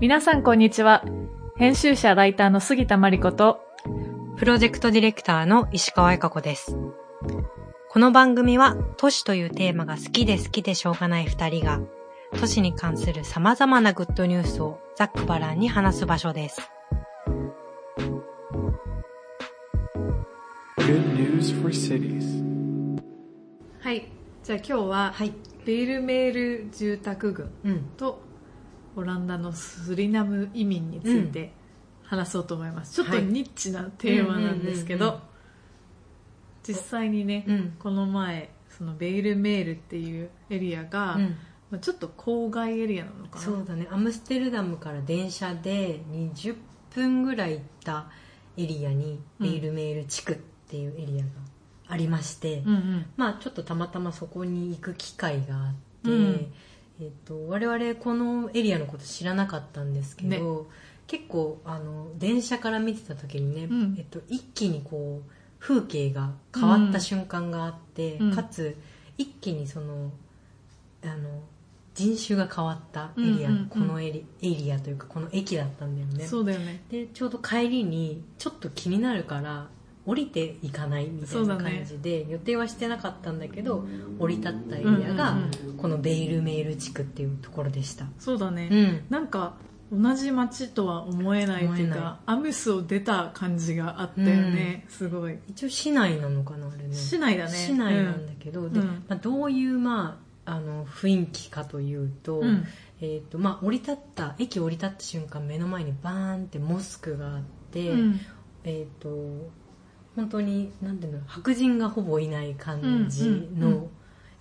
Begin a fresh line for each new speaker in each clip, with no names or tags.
皆さんこんにちは。編集者ライターの杉田真理子と、
プロジェクトディレクターの石川恵香子です。この番組は都市というテーマが好きで好きでしょうがない二人が都市に関する様々なグッドニュースをざっくばらんに話す場所です。
Good news for cities.
はい。じゃあ今日は、
はい。
ベールメール住宅群
うん。
とオランダのスリナム移民について話そうと思います。ちょっと
はい
ニッチなテーマなんですけど、
うんうんうん
実際にね、
うん。
この前、そのベールメールっていうエリアが、
うん。
まあちょっと郊外エリアなのかな。
そうだね。アムステルダムから電車で20分ぐらい行ったエリアにベールメール地区っていうエリアがありまして、
うんうん。
まあちょっとたまたまそこに行く機会があって、
うん
えっと我々このエリアのこと知らなかったんですけど、結構あの電車から見てた時にね、
うん。
えっと、一気にこう風景が変わった瞬間があって、
うん。
かつ一気にそのあの人種が変わったエリア、
うんうん。うん
このエリエリアというかこの駅だったんだよね。
そうだよね。
でちょうど帰りにちょっと気になるから降りていかないみたいな感じで、予定はしてなかったんだけど降り立ったエリアが
うん
このベイルメール地区っていうところでした、
そうだね。
うん、
なんか同じ街とは思えないっていうかアムスを出た感じがあったよね、すごい。
一応市内なのかなあれね。
市内だね。
市内なんだけど、で
うん。
まあ、どういう、まあ、あの雰囲気かというと,、
うん。
えーとまあ、降り立った駅降り立った瞬間目の前にバーンってモスクがあって、
うん。
えっ、と本当になんていうの白人がほぼいない感じ
うんうんうん。
の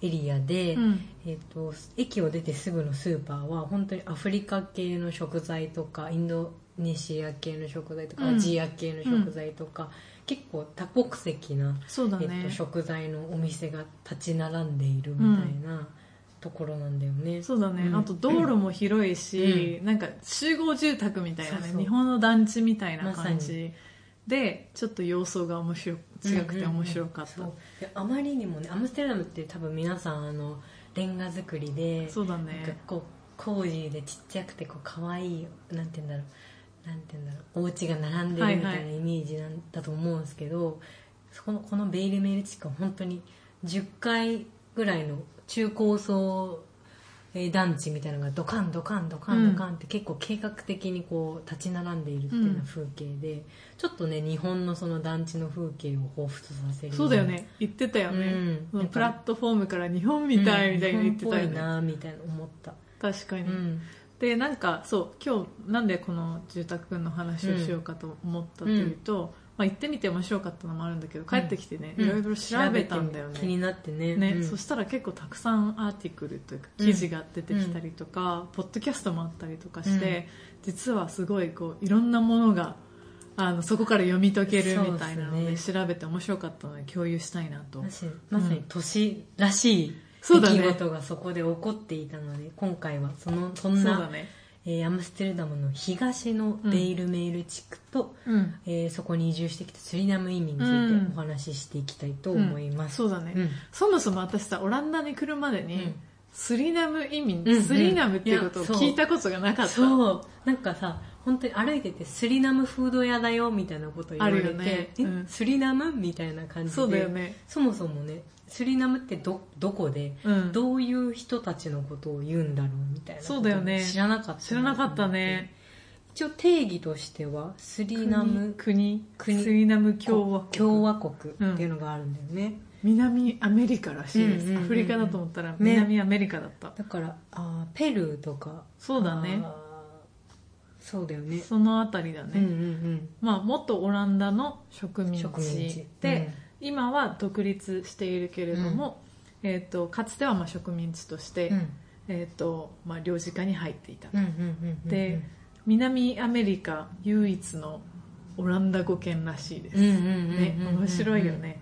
エリアで、
うん。
えー、と駅を出てすぐのスーパーは本当にアフリカ系の食材とかインドネシア系の食材とか、
うん。
アジア系の食材とか、結構多国籍な、
そうだ
えっと
ね
食材のお店が立ち並んでいるみたいなところなんだよね。
そうだね、
うん。
あと道路も広いし、なんか集合住宅みたいなね
そう
日本の団地みたいな感じでちょっと様相が面白違くて面白かった、
そう。であまりにもねアムステルダムって多分皆さんあのレンガ造りで
そうだね。
こうコージーでちっちゃくてこう可愛いなんて言うんだろう。なんて言うんだろう。お家が並んでるみた
はいはい
いなイメージなんだと思うんですけど、そこのこのベイルメール地区は本当に10階ぐらいの中高層えー団地みたいなのがドカンドカンドカンドカンって結構計画的にこう立ち並んでいるっていうような風景で、ちょっとね日本のその団地の風景を彷彿とさせる
そうだよね。言ってたよね、
うん。
プラットフォームから日本みたいみたいに言ってたよ
うん日本っぽい
ね、
なみたいな思った、
確かに、
うん。
でなんかそう今日なんでこの住宅の話をしようかと思ったというと、まあ、行ってみて面白かったのもあるんだけど帰ってきてね、
うん。
いろいろ調べたんだよね。
気になってね。
ね
うん。
そしたら結構たくさんアーティクルというか
うん
記事が出てきたりとか、ポッドキャストもあったりとかして、実はすごいこういろんなものがあのそこから読み解けるみたいなので
です
調べて面白かったので共有したいなと。
まさにまさに都市らしい出来事がそこで起こっていたので、今回はそのそんな
ね
えーアムステルダムの東のベイルメール地区と、
うん。
えーそこに移住してきたスリナム移民につ
うん。
いてお話ししていきたいと思います、
そうだね、
うん。
そもそも私さオランダに来るまでに、
うん。
スリナム移民、
うん。うん。
スリナムっていうことを聞いたことがなかった。
そう。なんかさ本当に歩いててスリナムフード屋だよみたいなこと言われて、
ね。
え
うん。
スリナムみたいな感じで
そうだよね。
そもそもねスリナムってどどこで、
うん。
どういう人たちのことを言うんだろうみたいな
そうだよね。
知らなかった
知らなかったね。
一応定義としてはスリナム
国
国
スリナム共和国。
共和国っていうのがあるんだよね、
南アメリカらしいです、
うんうんうんうん。
アフリカだと思ったら南アメリカだった、
だからあーペルーとか。
そうだね。
そうだよね。
そのあたりだね、
うんうんうん。
まあ元オランダの植民
植民
地。
地
で、今は独立しているけれども、えー、とかつてはまあ植民地として、
うん。
えーとまあ、領事下に入っていた、
うんうんうんうん
で南アメリカ唯一のオランダ語圏らしいです、
うんうんうんうんうん
ね面白いよね、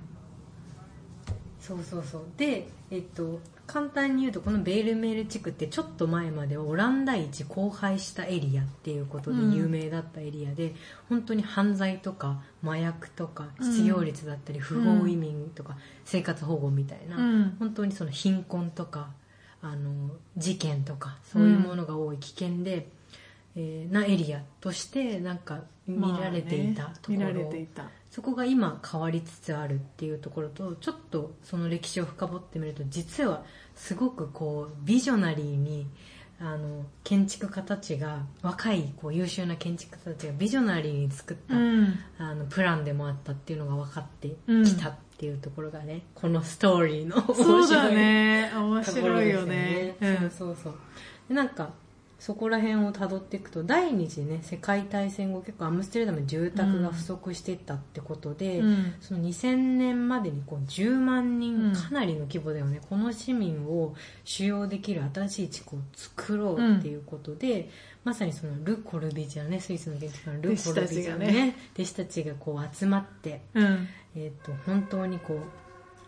そうそうそう。でえっと簡単に言うとこのベールメール地区ってちょっと前まではオランダ一荒廃したエリアっていうことで有名だったエリアで、本当に犯罪とか麻薬とか失業率だったり不法移民とか生活保護みたいな、
うん。
本当にその貧困とかあの事件とかそういうものが多い危険で、えーなエリアとしてなんか見られていたところ、
まあね。
そこが今変わりつつあるっていうところとちょっとその歴史を深掘ってみると実はすごくこうビジョナリーにあの建築家たちが若いこう優秀な建築家たちがビジョナリーに作った、
うん。
あのプランでもあったっていうのが分かってきたっていうところがね、このストーリーの面白い
そうだね。面白いよね。うん
そうそうそう。でなんかそこら辺をたどっていくと第二次ね世界大戦後結構アムステルダム住宅が不足していったってことで、
うん。
その2000年までにこう10万人、
うん。
かなりの規模だよね。この市民を収容できる新しい地区を作ろうっていうことで、まさにそのル・コルビジェのねスイスの建築家のル・コルビジェの
弟子たちが
ね弟子たちがこう集まって、
うん。
えー、と本当にこう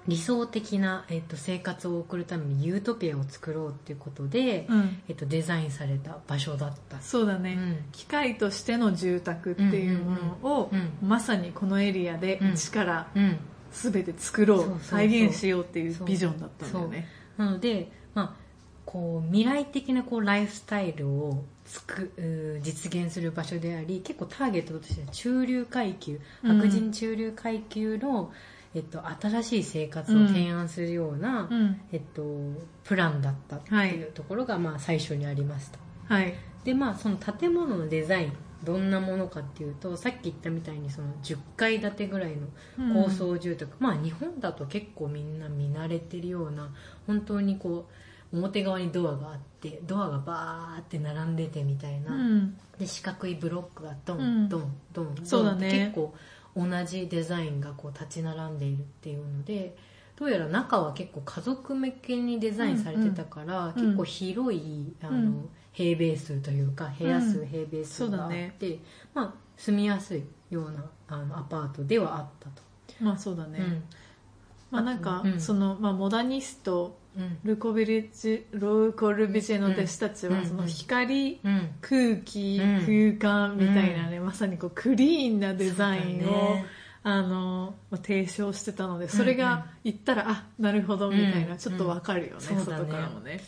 理想的な、えー、と生活を送るためにユートピアを作ろうっていうことで、
うん。
えー、とデザインされた場所だった。
そうだね、
うん。
機械としての住宅っていうものを、
うんうんうん。
まさにこのエリアで
うん。
一から
うん。
全て作ろう,、再現しようっていうビジョンだったんだよね。
なので、まあ、こう未来的なこうライフスタイルをつく実現する場所であり結構ターゲットとしては中流階級
うん。
白人中流階級の、えっと、新しい生活を提案するような、
うん。
えっと、プランだったっていうところが、まあ、最初にありました。
はい。
でまあその建物のデザインどんなものかっていうとさっき言ったみたいにその10階建てぐらいの高層住宅、まあ日本だと結構みんな見慣れてるような本当にこう表側にドアがあってドアがバーって並んでてみたいな、
うん。
で四角いブロックがド
うん。
ンドンドンドン
そうだね。
って結構同じデザインがこう立ち並んでいるっていうのでどうやら中は結構家族向けにデザインされてたから、
うん。うん
結構広いあの、
うん。
平米数というか部屋数、
うん。
平米数があっ
そうだね。
て、まあ、住みやすいようなあのアパートではあったと。
まあそうだね、まあなんか、
うん。
その、まあ、モダニストルコビリジローコルビジェの弟子たち
うん。
はその光、
うん。
空気、
うん。
空間みたいなね、まさにこうクリーンなデザインを、あのまあ提唱してたのでそれが言ったら、あなるほどみたいな、
うん
ちょっとわかるよね外からもね。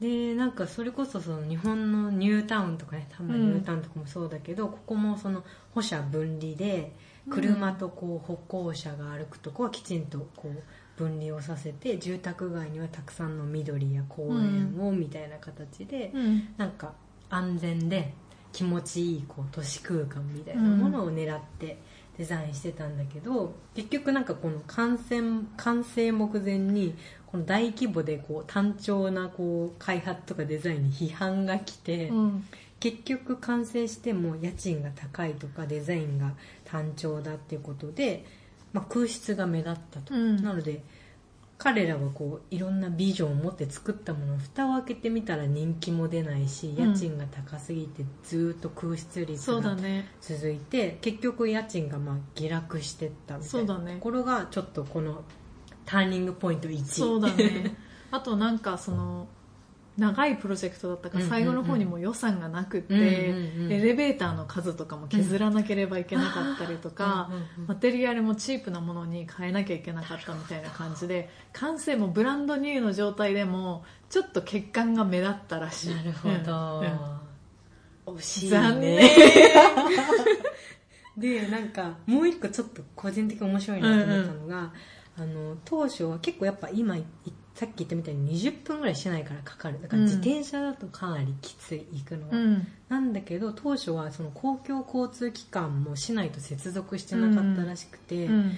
でなんかそれこそその日本のニュータウンとかね多分ニュータウンとかもそうだけど、ここもその歩車分離で車とこう歩行者が歩くとこはきちんとこう分離をさせて住宅街にはたくさんの緑や公園をみたいな形で、
うん。
なんか安全で気持ちいいこう都市空間みたいなものを狙ってデザインしてたんだけど、結局なんかこの完成完成目前にこの大規模でこう単調なこう開発とかデザインに批判が来て、
うん。
結局完成しても家賃が高いとかデザインが単調だっていうことで、まあ、空室が目立ったと、
うん。
なので彼らはこういろんなビジョンを持って作ったもの蓋を開けてみたら人気も出ないし
うん。
家賃が高すぎてずっと空室率が
ね。
続いて、結局家賃がまあ下落してったみたいうなところがちょっとこのターニングポイント1
そうだね。あとなんかその長いプロジェクトだったから最後の方にも予算がなくって、エレベーターの数とかも削らなければいけなかったりとか、マテリアルもチープなものに変えなきゃいけなかったみたいな感じで完成もブランドニューの状態でもちょっと欠陥が目立ったらしい。
なるほど、
うん
惜しいね。
残念。
でなんかもう一個ちょっと個人的に面白いなと思ったのが、あの当初は結構やっぱ今いさっき言ったみたいに20分ぐらい市内からかかる。だから
うん。
自転車だとかなりきつい行くのは、
うん。
なんだけど当初はその公共交通機関も市内と接続してなかったらしくて、
うん。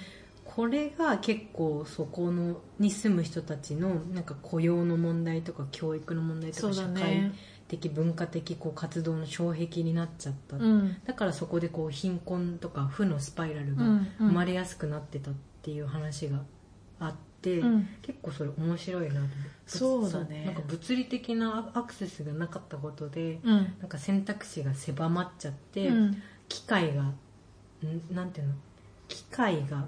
これが結構そこのに住む人たちのなんか雇用の問題とか教育の問題とか社会的文化的こう活動の障壁になっちゃった、
うん。
だからそこでこう貧困とか負のスパイラルが生まれやすくなってたっていう話があって、
うん。
結構それ面白いなと思って。
そうだね。
なんか物理的なアクセスがなかったことで
うん。
なんか選択肢が狭まっちゃって、
うん。
機械がんなんていうの？機械が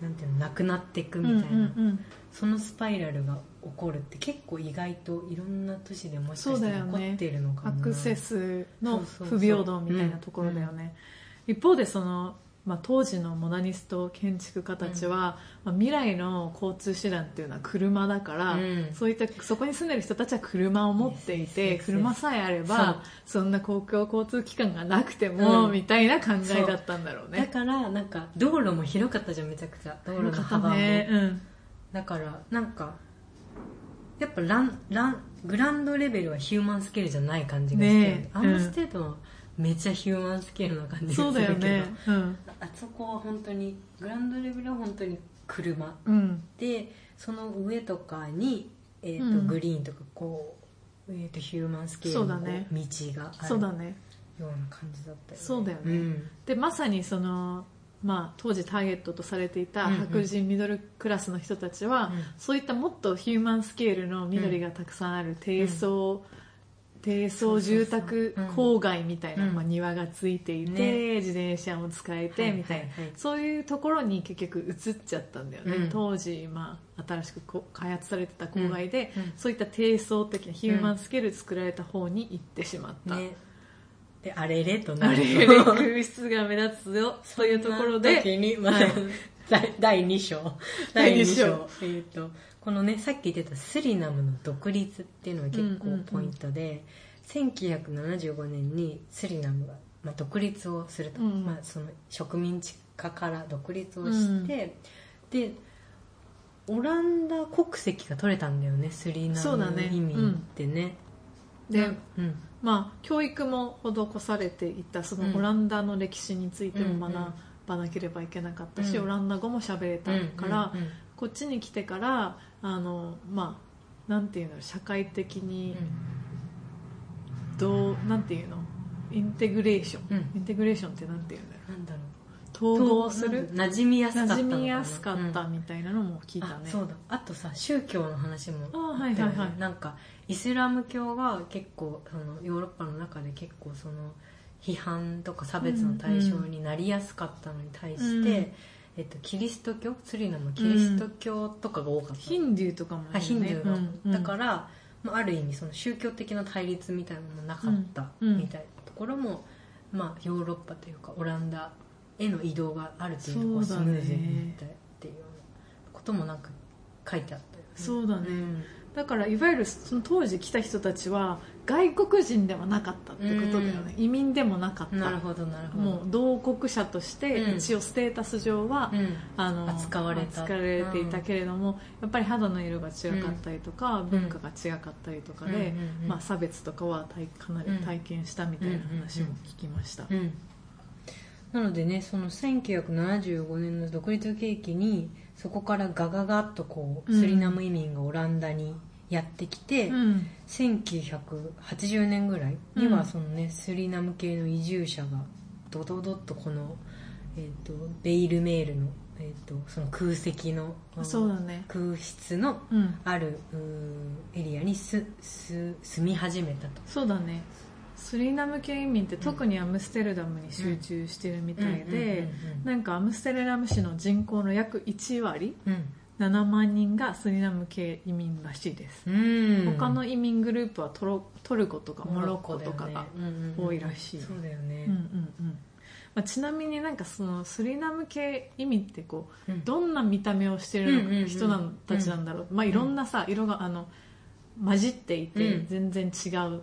なんていうの？なくなっていくみたいな、
うんうん
そのスパイラルが起こるって結構意外といろんな都市でもしかしたら起こっているのかもな。
アクセスの不平等みたいなところだよね、一方でそのまあ、当時のモダニスト建築家たちは、まあ、未来の交通手段っていうのは車だから、
うん。
そういったそこに住んでる人たちは車を持っていて車さえあればそんな公共交通機関がなくても、
うん。
みたいな考えだったんだろう
だ
ね。
からなんか道路も広かったじゃんめちゃくちゃ。道路の幅も、
ねうん。
だからなんかやっぱランラン ground level は human scale じゃない感じがして、
ねえ。
アームステートはめっちゃヒューマンスケールな感じ
そう
るけど。
だよね。うん。
あそこは本当にグランドレベルは本当に車。
うん。
でその上とかに、えーと
うん。
グリーンとかこう、えー、とヒューマンスケールの道がある
そうだね。
ような感じだったよね。
そうだよね。
ん。
でまさにその、まあ、当時ターゲットとされていた
うんうん。
白人ミドルクラスの人たちは、
うん。
そういったもっとヒューマンスケールの緑がたくさんある低層、低層住宅郊外みたいな、
うん。
まあ、庭がついていて、
ね。
自転車も使えてみたいな、そういうところに結局移っちゃったんだよね、
うん。
当時、まあ、新しく開発されてた郊外で、
うん。うん。
そういった低層的なヒューマンスケールで作られた方に行ってしまった、
ね。であれれとな
あ
る
れれ空室が目立つよ そういうところで
時に、まあ
はい
第第2章。
第二
第2章。
章
えー、とこのねさっき言ってたスリナムの独立っていうのは結構ポイントで、1975年にスリナムが、まあ、独立をすると、
うん。
まあ、その植民地化から独立をして、でオランダ国籍が取れたんだよねスリナム移民ってね。
で、
うん。
まあ、教育も施されていたそのオランダの歴史についても学ばなければいけなかったし、
うん。
オランダ語も喋れたから、
うんうん
こっちに来てからあの、まあ、なんていうの社会的にどうなんていうの？インテグレーション、
うん。
インテグレーションってなんていうんだろ
なんだろう。
う統合する？
馴染みやすかった
馴染みやすかった
うん
みたいなのも聞いたね、
あそうだ。あとさ宗教の話も。
あはいはいはい。
なんかイスラム教が結構そのヨーロッパの中で結構その批判とか差別の対象になりやすかったのに対して、
うん
えっと、キリスト教スリナムはキリスト教とかが多かった、
ヒンドゥーとかも、ね、
あヒンドゥーが、
うんうん
だから、まあ、ある意味その宗教的な対立みたいなのもなかった
うん
みたいなところも、まあ、ヨーロッパというかオランダへの移動がある程度こうス
そうだね
ムーズにいったっていうようなこともなんか書いてあったよね。
そうだね。
ん。
だからいわゆるその当時来た人たちは外国人ではなかったってことだよね、移民でもなかった。
なるほどなるほど。
もう同国者として
うん。
一応ステータス上は、
うん。
あの
扱われた。
扱われていたけれども、やっぱり肌の色が違かったりとか、
ん。
文化が違かったりとかで、まあ、差別とかは体かなり体験したみたいな話も聞きました、
うんなのでねその1975年の独立契機にそこからガガガッとこう
うん。
スリナム移民がオランダにやってきて、
うん。
1980年ぐらいに
うん。
はそのね、スリナム系の移住者がドドドッとこの、えー、とベイルメールの,、えー、とその空席の
そうだね。
空室の
うん。
あるうーエリアにすす住み始めたと。
そうだね。スリナム系移民って特にアムステルダムに集中してるみたいでなんかアムステルダム市の人口の約1割
うん
7万人がスリナム系移民らしいです、
うん。
他の移民グループはトロトルコとかモロッコとかが、多いらしい。
そうだよね。
うんうんうん。まあ、ちなみになんかそのスリナム系移民ってこう
うん。
どんな見た目をしてる人なんたちなんだろう、まあ、いろんなさ色があの混じっていて
うん。
全然違う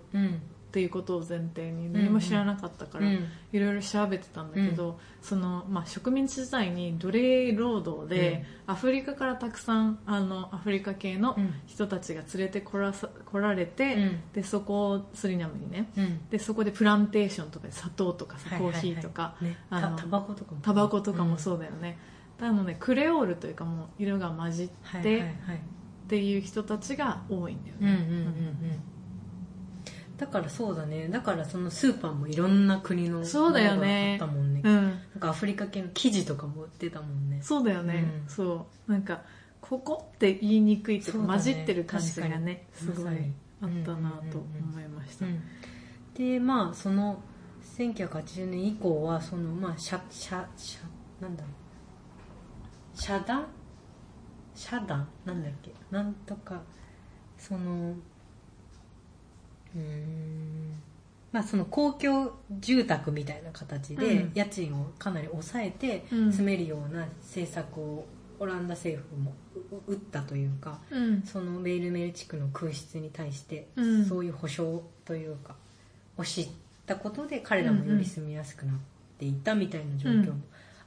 っ
うん
ていうことを前提に何も知らなかったから
うん。
いろいろ調べてたんだけど、そのまあ、植民地時代に奴隷労働でアフリカからたくさんあのアフリカ系の
うん。
人たちが連れてこらさ来られて、
うん。
でそこをスリナムにね
うん。
でそこでプランテーションとかで砂糖とかさコ
はいはいはい。
ーヒーとか、
ね。
あの
たタバコとかも
タバコとかもそうだよね、なのでクレオールというかもう色が混じって、
はいはいはい。
っていう人たちが多いんだよ
うんうんうん
ね、
うんだからそうだね。だからそのスーパーもいろんな国の
そうだよね。
ものがあったもんね。
うん。
なんかアフリカ系の生地とかも売ってたもんね。
そうだよね、
うん。
そう。なんかここって言いにくいとか、
ね。
混じってる感じがねすごいあったなと思いました、
うん。でまあその1980年以降はそのまあ遮遮遮なんだろう。遮断遮断なんだっけ？なんとかそのまあ、その公共住宅みたいな形で
うん。
家賃をかなり抑えて
うん。
住めるような政策をオランダ政府もう打ったというか
うん。
そのベイルメール地区の空室に対して
うん。
そういう保障というかを知ったことで彼らもより住みやすくなっていたみたいな状況も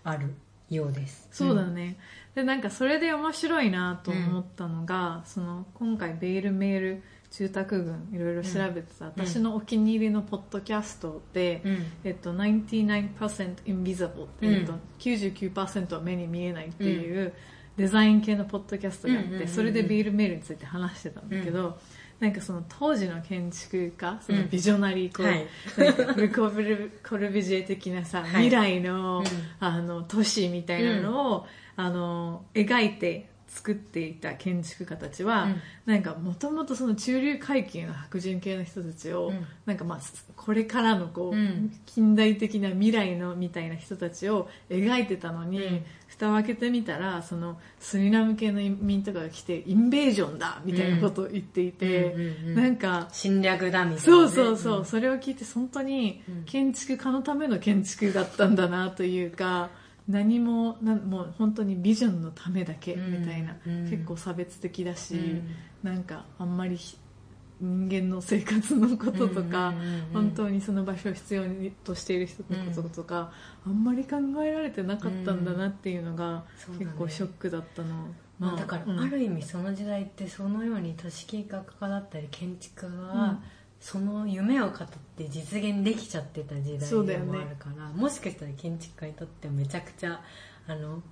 あるようです。
そうだね、でなんかそれで面白いなと思ったのが、その今回ベイルメール住宅群いろいろ調べてた、私のお気に入りのポッドキャストで、
うん。
えっと、99% invisible っていうと、
うん
99%は目に見えないっていうデザイン系のポッドキャストがあって、
うんうんうんうん。
それでビールメールについて話してたんだけど、なんかその当時の建築家そのビジョナリーこう、
はい。
コブルコルビジエ的なさ、
はい。
未来の,、
うん。
あの都市みたいなのを、あの描いて作っていた建築家たちは、
うん。
なんかもともとその中流階級の白人系の人たちを、
うん。
なんかまあこれからのこう、
うん。
近代的な未来のみたいな人たちを描いてたのに、
うん。
蓋を開けてみたらそのスリラム系の移民とかが来てインベージョンだみたいなことを言っていて、なんか
侵略だみたいなね、
そうそうそう、
ん。
それを聞いて本当に
うん。
建築家のための建築だったんだなというか何もなもう本当にビジョンのためだけみたいな、
うん。
結構差別的だし、
うん。
なんかあんまりひ人間の生活のこととか、
うんうんうんうん。
本当にその場所を必要にとしている人のこととか、あんまり考えられてなかったんだなっていうのが、結構ショックだったの、
まあ、だから、
うん
ある意味その時代ってそのように都市計画家だったり建築家が、
うん
その夢を語って実現できちゃってた時代でもあるから、もしかしたら建築家にとってはめちゃくちゃあの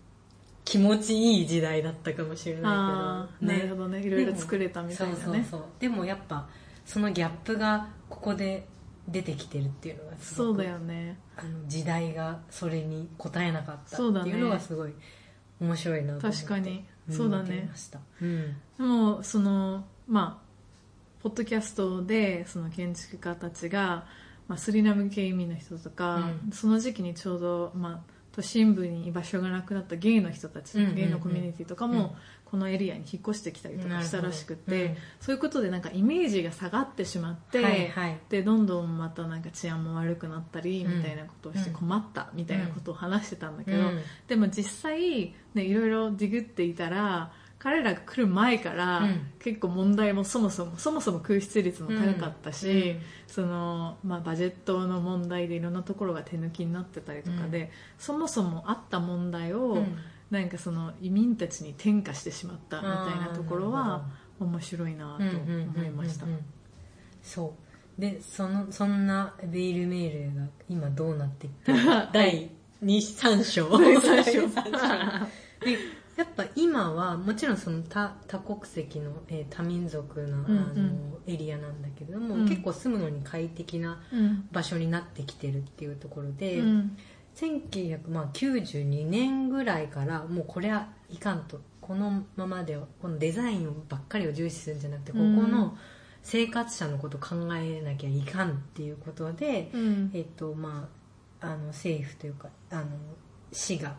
気持ちいい時代だったかもしれ
あ
ないけど、
ーなるほどね。いろいろ作れたみたいなね。
そうそうそう。でもやっぱそのギャップがここで出てきてるっていうのがすごく
そうだよね。
あの時代がそれに応えなかったっていうのがすごい面白いなと思って
確かに。
うん
そうだね。
見てました、うん。
でもそのまあポッドキャストでその建築家たちが、まあ、スリナム系移民の人とか、
うん。
その時期にちょうど、まあ、都心部に居場所がなくなったゲイの人たち、
うんうんうん。
ゲイのコミュニティとかも、
うん。
このエリアに引っ越してきたりとかしたらしくて、
うん。
そういうことでなんかイメージが下がってしまって、
はいはい。
でどんどんまたなんか治安も悪くなったり
うん。
みたいなことをして
うん
困ったみたいなことを話してたんだけど、
うん。
でも実際、ね、いろいろディグっていたら彼らが来る前から、
うん。
結構問題もそもそもそもそも空室率も高かったし、
うん。
そのまあ、バジェットの問題でいろんなところが手抜きになってたりとかで、そもそもあった問題を、
うん。
なんかその移民たちに転嫁してしまったみたいなところは面白いなと思いました。
そう。でそのそんなベイルメールが今どうなっていってる 第23章。
第三章。
第三章。でやっぱ今はもちろんその多多国籍の、えー多民族の,、
うん
あのエリアなんだけれども、
うん。
結構住むのに快適な
うん。
場所になってきてるっていうところで、
うん。
1992年ぐらいからもうこれはいかんと。このままではこのデザインばっかりを重視するんじゃなくてここの生活者のことを考えなきゃいかんっていうことで、
うん。
えっとまあ、あの政府というかあの市が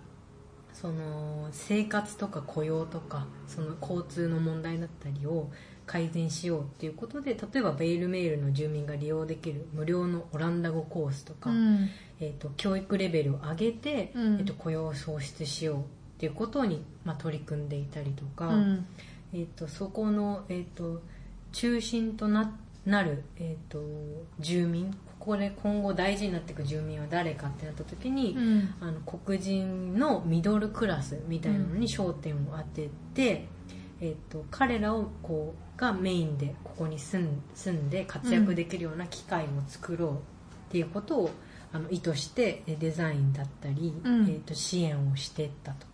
その生活とか雇用とかその交通の問題だったりを改善しようっていうことで例えばベイルメールの住民が利用できる無料のオランダ語コースとか、
うん。
えー、と教育レベルを上げて、
うん。
えー、と雇用を創出しようっていうことに、まあ、取り組んでいたりとか、
うん。
えー、とそこの、えー、と中心とななる、えー、と住民ここで今後大事になっていく住民は誰かってなった時に、
うん。
あの黒人のミドルクラスみたいなのに焦点を当てて、えっと彼らをこうがメインでここに住ん住んで活躍できるような機会を作ろうっていうことを、あの意図してえデザインだったり、
うん。
えっと支援をしていったと。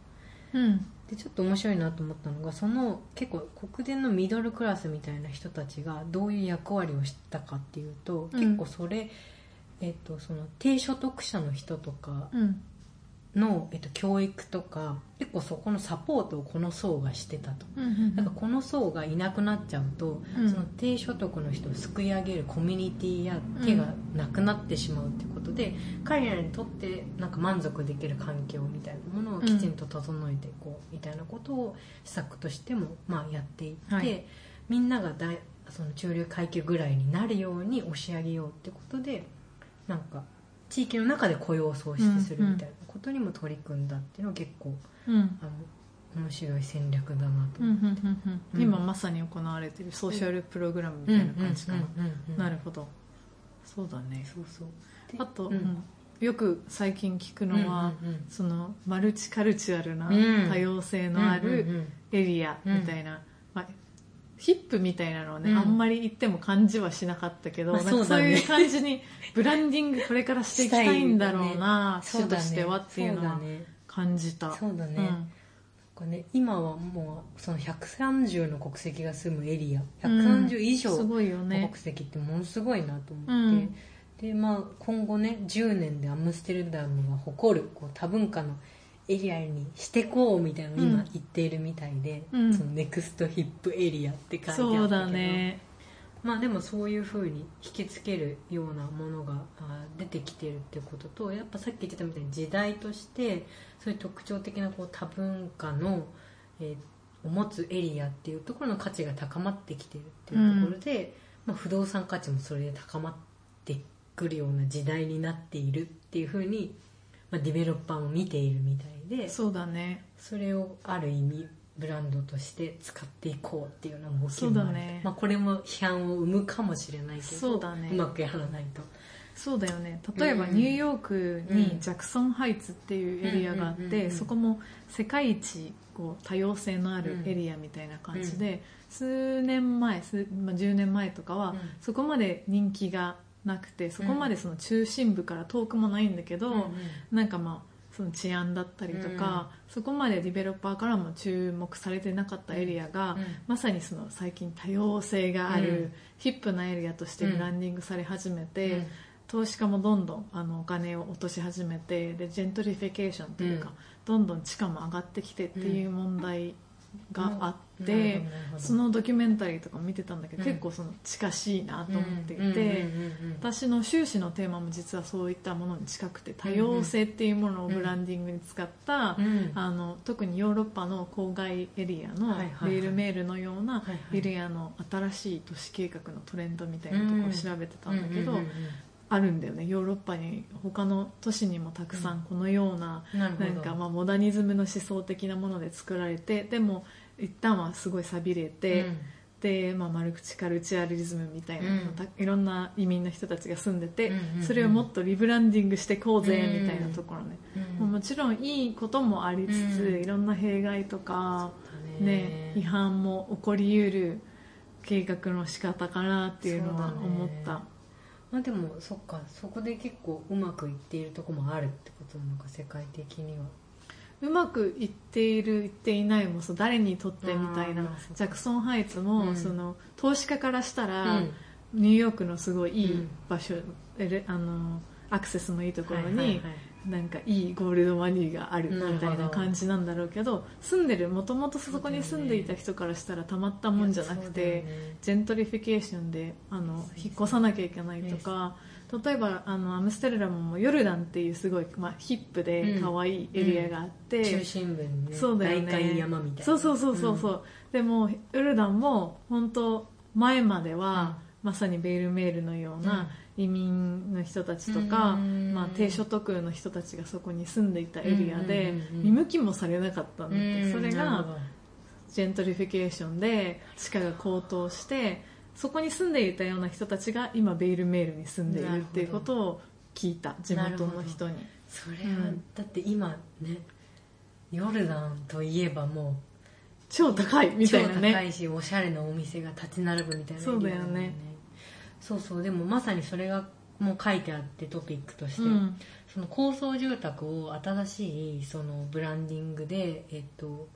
うん
でちょっと面白いなと思ったのがその結構黒人のミドルクラスみたいな人たちがどういう役割をしたかっていうと、
うん。
結構それ、えっとその低所得者の人とか
うん
の、えっと、教育とか結構そこのサポートをこの層がしてたと。
うん
なんかこの層がいなくなっちゃうと、
うん。
その低所得の人をすくい上げるコミュニティや手がなくなってしまうってことで、彼らにとってなんか満足できる環境みたいなものをきちんと整えていこうみたいなことを施策としてもまあやっていって、
はい。
みんながだその中流階級ぐらいになるように押し上げようってことでなんか地域の中で雇用を創出するみたいなことにも取り組んだっていうのは結構
うん。
あの面白い戦略だなと
うんうん
思って。
うんうん。
うん。
今まさに行われてるソーシャルプログラムみたいな感じかな、なるほど。そうだね
そうそう。で
あと、
うん。
うん。よく最近聞くのは、
うんうんうん。
そのマルチカルチュアルな
うん。
多様性のあ
うんうんう
る
ん。
エリアみたいな、まあ、ヒップみたいなのはね、
うん。
あんまり言っても感じはしなかったけど、
まあ
そう
そう
いう感じにブランディングこれからしていきたいんだろうな
そうだね。
主としてはっていうのは感じた。
そうだね。かね今はもうその130の国籍が住むエリア130以上
すごいよ
の
ね
国籍ってものすごいなと思って、
うん。
でまあ今後ね10年でアムステルダムが誇るこう多文化のエリアにしてこうみたいなのを今
うん
言っているみたいで、
うん。
そのネクストヒップエリアって書いてあったけど。
そうだね。
まあでもそういうふうに引きつけるようなものがあ出てきてるってこととやっぱさっき言ってたみたいに時代としてそういう特徴的なこう多文化の、えーを持つエリアっていうところの価値が高まってきてるっていうところで、まあ、不動産価値もそれで高まってくるような時代になっているっていうふうに、まあ、ディベロッパーも見ているみたいで
そうだね。
それをある意味ブランドとして使っていこうっていうような動き
そう
もある。
だね。
まあ、これも批判を生むかもしれないけど
そうだね。
まくやらないと。
そうだよね。例えば
うん
ニューヨーク
うん
にジャクソンハイツっていうエリアがあってそこも世界一こう多様性のあるエリアみたいな感じで数年前数、まあ、10年前とかは
うん。
そこまで人気がなくてそこまでその中心部から遠くもないんだけど、
うんうん。
なんかまあその治安だったりとか、そこまでディベロッパーからも注目されてなかったエリアが、
うん
まさにその最近多様性がある、
うん。
ヒップなエリアとしてブランディングされ始めて、
うん。
投資家もどんどんあのお金を落とし始めてでジェントリフィケーションというか、
うん。
どんどん地価も上がってきてっていう問題があって、
なるほどなるほど。
そのドキュメンタリーとかも見てたんだけど、
うん。
結構その近しいなと思っていて。私の修士のテーマも実はそういったものに近くて多様性っていうものをブランディングに使った、
うん
あの特にヨーロッパの郊外エリアの
はいはいはい。
ベイルメールのようなエリアの新しい都市計画のトレンドみたいなところを調べてたんだけど、あるんだよね。ヨーロッパに他の都市にもたくさんこのような、
な
んかまあモダニズムの思想的なもので作られてでも一旦はすごい寂れて、
うん。
で、まあ、マルチカルチャリズムみたいな、
うん。
いろんな移民の人たちが住んでて、
うんうんうん。
それをもっとリブランディングしてこうぜ
うん
みたいなところね、
うん
もうもちろんいいこともありつつ、
うん
いろんな弊害とか、
そうだ
ね、違反も起こりうる計画の仕方かなっていうのは思った。
まあでもそっか。そこで結構うまくいっているとこもあるってことなのか世界的には
うまくいっているいっていないもそう誰にとってみたいなジャクソンハイツも、
うん。
その投資家からしたら、
うん。
ニューヨークのすごいいい
うん。
場所、えれあのアクセスのいいところに、
はいはいはい。
なんかいいゴールドマニーがあるみたいな感じなんだろうけど住んでるもともとそこに住んでいた人からしたらたまったもんじゃなくて、
ね
ジェントリフィケーションであの引っ越さなきゃいけないとか例えばあのアムステルダムもヨルダンっていうすごい、まあ、ヒップで可愛いエリアがあって、
中心部にね
そうだよね。
代官山みたいな。
そうそうそうそうそう、でもヨルダンもほんと前までは、まさにベイルメールのような移民の人たちとか、
うん。
まあ、低所得の人たちがそこに住んでいたエリアで、
うんうんうんうん。
見向きもされなかったんだって、
うん。
それがジェントリフィケーションで地価が高騰してそこに住んでいたような人たちが今ベイルメールに住んでいるっていうことを聞いた地元の人に。
それは、
うん。
だって今ねヨルダンといえばも
超高いうみたいな
超高
ね
いしおしゃれなお店が立ち並ぶみたいな
そうだよね。
そうそう。でもまさにそれがもう書いてあってトピックとして、
うん。
その高層住宅を新しいそのブランディングで、えっと、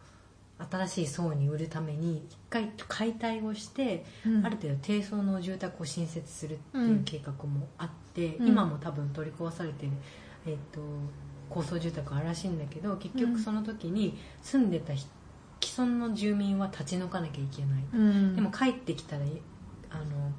新しい層に売るために一回解体をして、
うん。
ある程度低層の住宅を新設するって
う
いうん計画もあって、
うん。
今も多分取り壊されてる、えっと、高層住宅あるらしいんだけど結局その時に住んでたひ既存の住民は立ち退かなきゃいけない、
うん。
でも帰ってきたらあの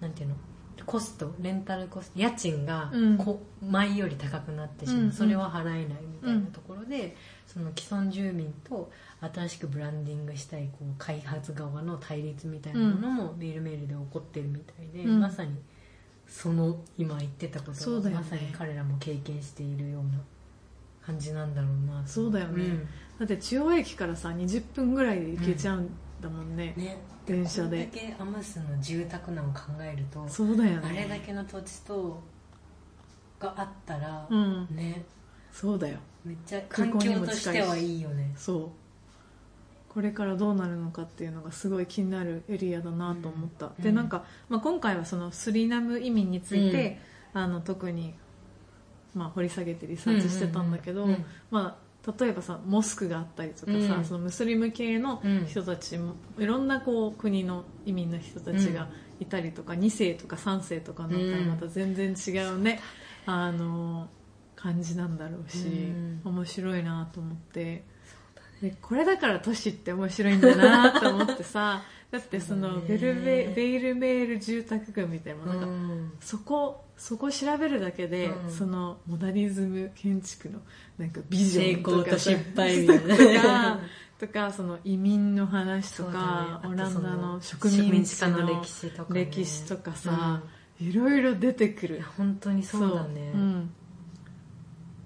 なんていうのコストレンタルコスト家賃が
うん。
こ、前より高くなってしまう、
うん
それは払えないみたいなところろでその既存住民と新しくブランディングしたいこう開発側の対立みたいなものもメールメールで起こってるみたいで、
うん。
まさにその今言ってたこと
そうだよね。
がまさに彼らも経験しているような感じなんだろうなと
そうだよね。だって中央駅からさ20分ぐらいで行けちゃうんだもんね、
うん。ね
電車で。
これだけアムスの住宅難を考えると
そうだよね。
あれだけの土地とがあったら、
うん。
ね。
そうだよ。
めっちゃ環境
にも近いし。
としてはいいよね。
そう。これからどうなるのかっていうのがすごい気になるエリアだなと思った、
うん。
でなんか、まあ、今回はそのスリナム移民について、あの特に、まあ、掘り下げてリサーチしてたんだけど、
うんうんうん。
まあ、例えばさモスクがあったりとかさ、
うん。
そのムスリム系の
うん。
人たちもいろんなこう国の移民の人たちがいたりとか、2世とか3世とかになったらまた全然違うね、あの感じなんだろうし、
うん。
面白いなと思って。でこれだから都市って面白いんだなと思ってさ だってそのベルベベイルメール住宅群みたいななんか
うん。
そこそこ調べるだけで、
うん。
そのモダニズム建築のなんかビジ
成
ョンとか。
功と失敗みたいな。
とかとかその移民の話とか、
だね。
オランダの植民地の
歴史とかね。
歴史とかさ、いろいろ出てくる。
本当にそうだね。
そう。うん。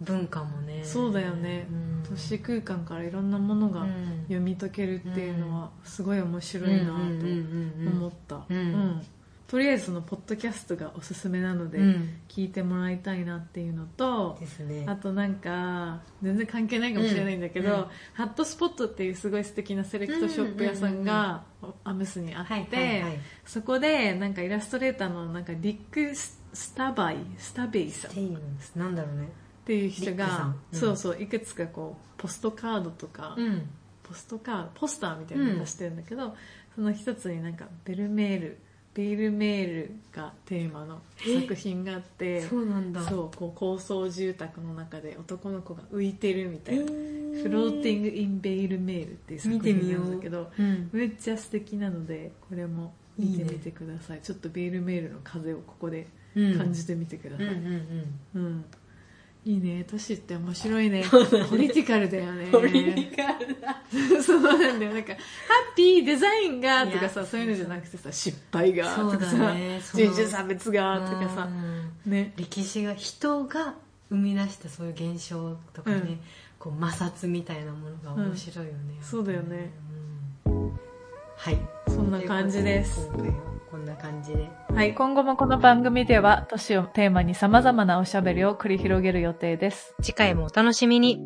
文化もね。
そうだよね、
うん。
都市空間からいろんなものが
うん。
読み解けるっていうのはすごい面白いなと思った、
うん。
うんとりあえずそのポッドキャストがおすすめなので
うん。
聞いてもらいたいなっていうのと、
ですね。
あとなんか全然関係ないかもしれないんだけど、
うん。うん
ハットスポットっていうすごい素敵なセレクトショップ屋さんがアムスにあって、そこでなんかイラストレーターのなんかリック・ススタバイスタベイさん。
なんだろうね。
ていう人が、
ん。うん。
そうそういくつかこうポストカードとか、
うん。
ポストカードポスターみたいなの出してるんだけど、その一つになんかベルメールベイルメールがテーマの作品があって
そうなんだ。
そうこう高層住宅の中で男の子が浮いてるみたいな「
えー。
フローティング・イン・ベイル・メール」っていう作品
ようん
なだけど
う。ん。
めっちゃ素敵なのでこれも見てみてください。ちょっとベイル・メールの風をここで感じてみてください、
うんうんうん。
うんいいね都市って面白いね。ポリティカルだよね。
ポリティカルだ。
そうなんだよ。なんかハッピーデザインがとかさそういうのじゃなくてさ失敗がとかさ、
ね
人種差別がとかさ
うん。
ね。
歴史が人が生み出したそういう現象とかね、
うん。
こう摩擦みたいなものが面白いよね、
うん。そうだよね、
うん。はい。
そんな感じです。
今回はこんな感じで。
はい今後もこの番組では都市をテーマに様々なおしゃべりを繰り広げる予定です。
次回もお楽しみに